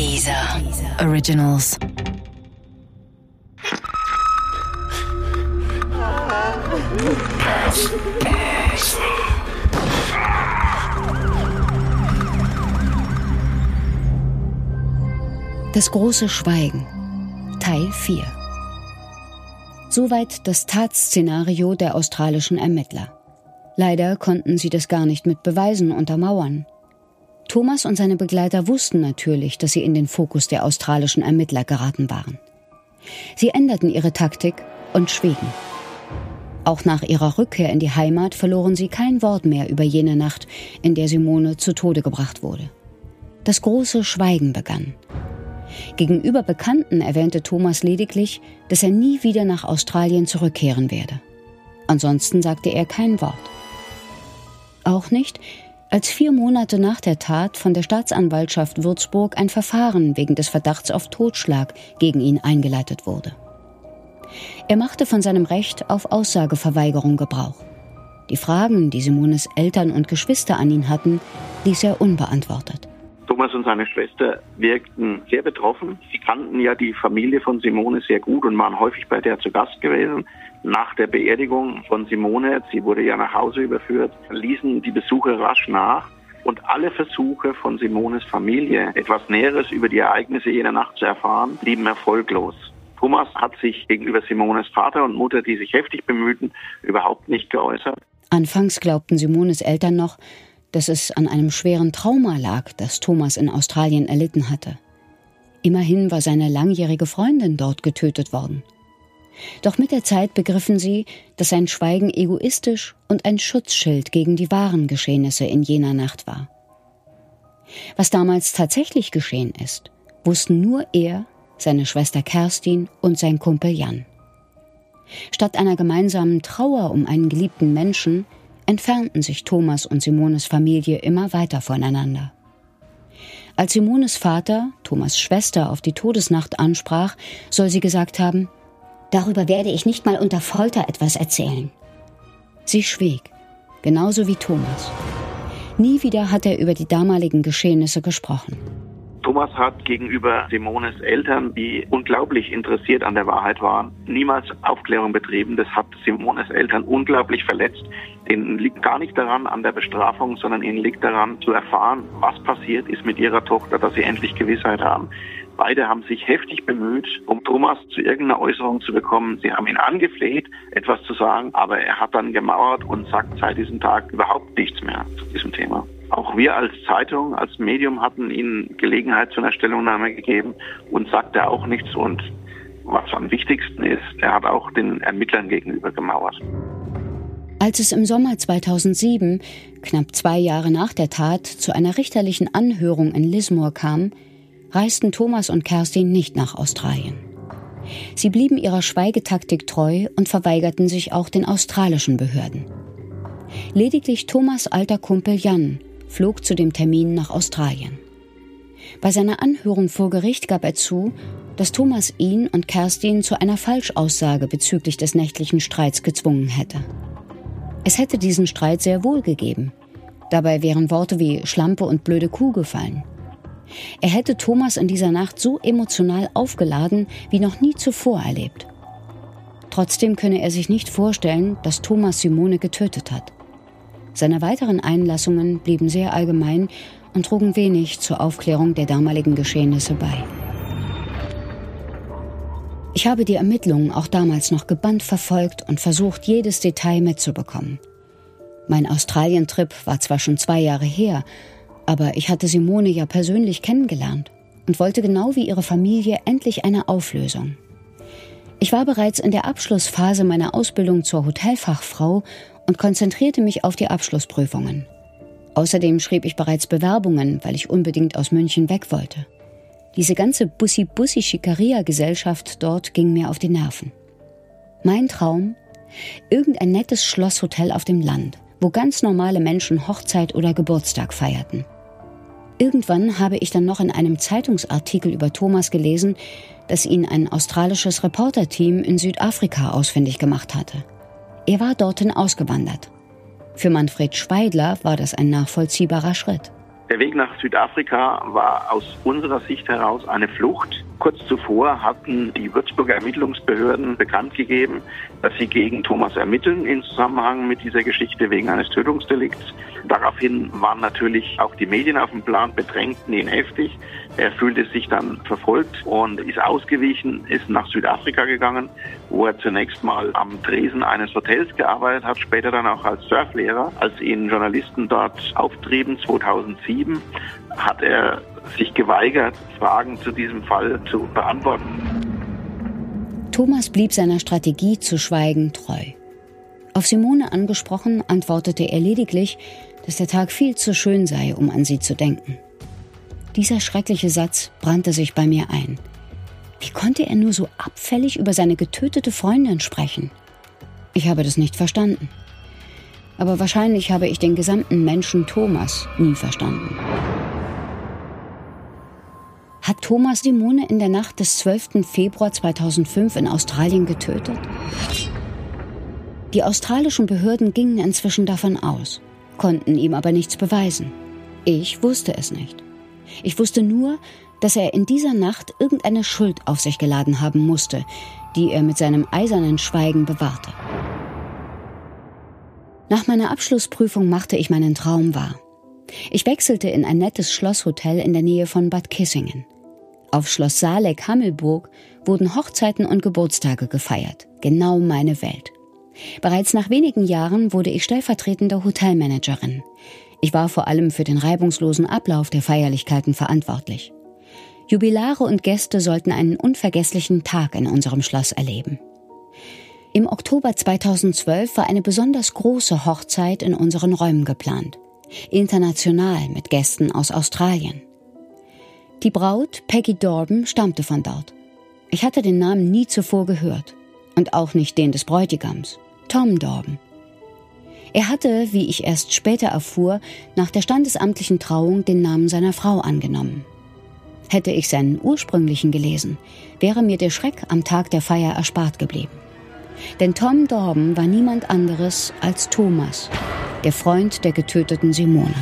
Dieser Originals. Das große Schweigen. Teil 4. Soweit das Tatszenario der australischen Ermittler. Leider konnten sie das gar nicht mit Beweisen untermauern. Thomas und seine Begleiter wussten natürlich, dass sie in den Fokus der australischen Ermittler geraten waren. Sie änderten ihre Taktik und schwiegen. Auch nach ihrer Rückkehr in die Heimat verloren sie kein Wort mehr über jene Nacht, in der Simone zu Tode gebracht wurde. Das große Schweigen begann. Gegenüber Bekannten erwähnte Thomas lediglich, dass er nie wieder nach Australien zurückkehren werde. Ansonsten sagte er kein Wort. Auch nicht, als vier Monate nach der Tat von der Staatsanwaltschaft Würzburg ein Verfahren wegen des Verdachts auf Totschlag gegen ihn eingeleitet wurde. Er machte von seinem Recht auf Aussageverweigerung Gebrauch. Die Fragen, die Simones Eltern und Geschwister an ihn hatten, ließ er unbeantwortet. Thomas und seine Schwester wirkten sehr betroffen. Sie kannten ja die Familie von Simone sehr gut und waren häufig bei der zu Gast gewesen. Nach der Beerdigung von Simone, sie wurde ja nach Hause überführt, ließen die Besucher rasch nach. Und alle Versuche von Simones Familie, etwas Näheres über die Ereignisse jener Nacht zu erfahren, blieben erfolglos. Thomas hat sich gegenüber Simones Vater und Mutter, die sich heftig bemühten, überhaupt nicht geäußert. Anfangs glaubten Simones Eltern noch, dass es an einem schweren Trauma lag, das Thomas in Australien erlitten hatte. Immerhin war seine langjährige Freundin dort getötet worden. Doch mit der Zeit begriffen sie, dass sein Schweigen egoistisch und ein Schutzschild gegen die wahren Geschehnisse in jener Nacht war. Was damals tatsächlich geschehen ist, wussten nur er, seine Schwester Kerstin und sein Kumpel Jan. Statt einer gemeinsamen Trauer um einen geliebten Menschen entfernten sich Thomas und Simones Familie immer weiter voneinander. Als Simones Vater Thomas Schwester auf die Todesnacht ansprach, soll sie gesagt haben, Darüber werde ich nicht mal unter Folter etwas erzählen. Sie schwieg, genauso wie Thomas. Nie wieder hat er über die damaligen Geschehnisse gesprochen. Thomas hat gegenüber Simones Eltern, die unglaublich interessiert an der Wahrheit waren, niemals Aufklärung betrieben. Das hat Simones Eltern unglaublich verletzt. Ihnen liegt gar nicht daran an der Bestrafung, sondern ihnen liegt daran zu erfahren, was passiert ist mit ihrer Tochter, dass sie endlich Gewissheit haben. Beide haben sich heftig bemüht, um Thomas zu irgendeiner Äußerung zu bekommen. Sie haben ihn angefleht, etwas zu sagen, aber er hat dann gemauert und sagt seit diesem Tag überhaupt nichts mehr zu diesem Thema. Auch wir als Zeitung, als Medium hatten ihnen Gelegenheit zu einer Stellungnahme gegeben und sagte auch nichts. Und was am wichtigsten ist, er hat auch den Ermittlern gegenüber gemauert. Als es im Sommer 2007, knapp zwei Jahre nach der Tat, zu einer richterlichen Anhörung in Lismore kam, reisten Thomas und Kerstin nicht nach Australien. Sie blieben ihrer Schweigetaktik treu und verweigerten sich auch den australischen Behörden. Lediglich Thomas alter Kumpel Jan flog zu dem Termin nach Australien. Bei seiner Anhörung vor Gericht gab er zu, dass Thomas ihn und Kerstin zu einer Falschaussage bezüglich des nächtlichen Streits gezwungen hätte. Es hätte diesen Streit sehr wohl gegeben. Dabei wären Worte wie Schlampe und blöde Kuh gefallen. Er hätte Thomas in dieser Nacht so emotional aufgeladen wie noch nie zuvor erlebt. Trotzdem könne er sich nicht vorstellen, dass Thomas Simone getötet hat. Seine weiteren Einlassungen blieben sehr allgemein und trugen wenig zur Aufklärung der damaligen Geschehnisse bei. Ich habe die Ermittlungen auch damals noch gebannt verfolgt und versucht, jedes Detail mitzubekommen. Mein Australien-Trip war zwar schon zwei Jahre her, aber ich hatte Simone ja persönlich kennengelernt und wollte genau wie ihre Familie endlich eine Auflösung. Ich war bereits in der Abschlussphase meiner Ausbildung zur Hotelfachfrau und konzentrierte mich auf die Abschlussprüfungen. Außerdem schrieb ich bereits Bewerbungen, weil ich unbedingt aus München weg wollte. Diese ganze Bussi-Bussi-Schikaria-Gesellschaft dort ging mir auf die Nerven. Mein Traum? Irgendein nettes Schlosshotel auf dem Land, wo ganz normale Menschen Hochzeit oder Geburtstag feierten. Irgendwann habe ich dann noch in einem Zeitungsartikel über Thomas gelesen, dass ihn ein australisches Reporterteam in Südafrika ausfindig gemacht hatte. Er war dorthin ausgewandert. Für Manfred Schweidler war das ein nachvollziehbarer Schritt. Der Weg nach Südafrika war aus unserer Sicht heraus eine Flucht. Kurz zuvor hatten die Würzburger Ermittlungsbehörden bekannt gegeben, dass sie gegen Thomas ermitteln in Zusammenhang mit dieser Geschichte wegen eines Tötungsdelikts. Daraufhin waren natürlich auch die Medien auf dem Plan, bedrängten ihn heftig. Er fühlte sich dann verfolgt und ist ausgewichen, ist nach Südafrika gegangen, wo er zunächst mal am Tresen eines Hotels gearbeitet hat, später dann auch als Surflehrer. Als ihn Journalisten dort auftrieben, 2007, hat er sich geweigert, Fragen zu diesem Fall zu beantworten. Thomas blieb seiner Strategie zu schweigen treu. Auf Simone angesprochen, antwortete er lediglich, dass der Tag viel zu schön sei, um an sie zu denken. Dieser schreckliche Satz brannte sich bei mir ein. Wie konnte er nur so abfällig über seine getötete Freundin sprechen? Ich habe das nicht verstanden. Aber wahrscheinlich habe ich den gesamten Menschen Thomas nie verstanden. Hat Thomas Simone in der Nacht des 12. Februar 2005 in Australien getötet? Die australischen Behörden gingen inzwischen davon aus, konnten ihm aber nichts beweisen. Ich wusste es nicht. Ich wusste nur, dass er in dieser Nacht irgendeine Schuld auf sich geladen haben musste, die er mit seinem eisernen Schweigen bewahrte. Nach meiner Abschlussprüfung machte ich meinen Traum wahr. Ich wechselte in ein nettes Schlosshotel in der Nähe von Bad Kissingen. Auf Schloss Saaleck-Hammelburg wurden Hochzeiten und Geburtstage gefeiert. Genau meine Welt. Bereits nach wenigen Jahren wurde ich stellvertretende Hotelmanagerin. Ich war vor allem für den reibungslosen Ablauf der Feierlichkeiten verantwortlich. Jubilare und Gäste sollten einen unvergesslichen Tag in unserem Schloss erleben. Im Oktober 2012 war eine besonders große Hochzeit in unseren Räumen geplant. International mit Gästen aus Australien. Die Braut, Peggy Dorban, stammte von dort. Ich hatte den Namen nie zuvor gehört. Und auch nicht den des Bräutigams, Tom Dorban. Er hatte, wie ich erst später erfuhr, nach der standesamtlichen Trauung den Namen seiner Frau angenommen. Hätte ich seinen ursprünglichen gelesen, wäre mir der Schreck am Tag der Feier erspart geblieben. Denn Tom Dorben war niemand anderes als Thomas, der Freund der getöteten Simone.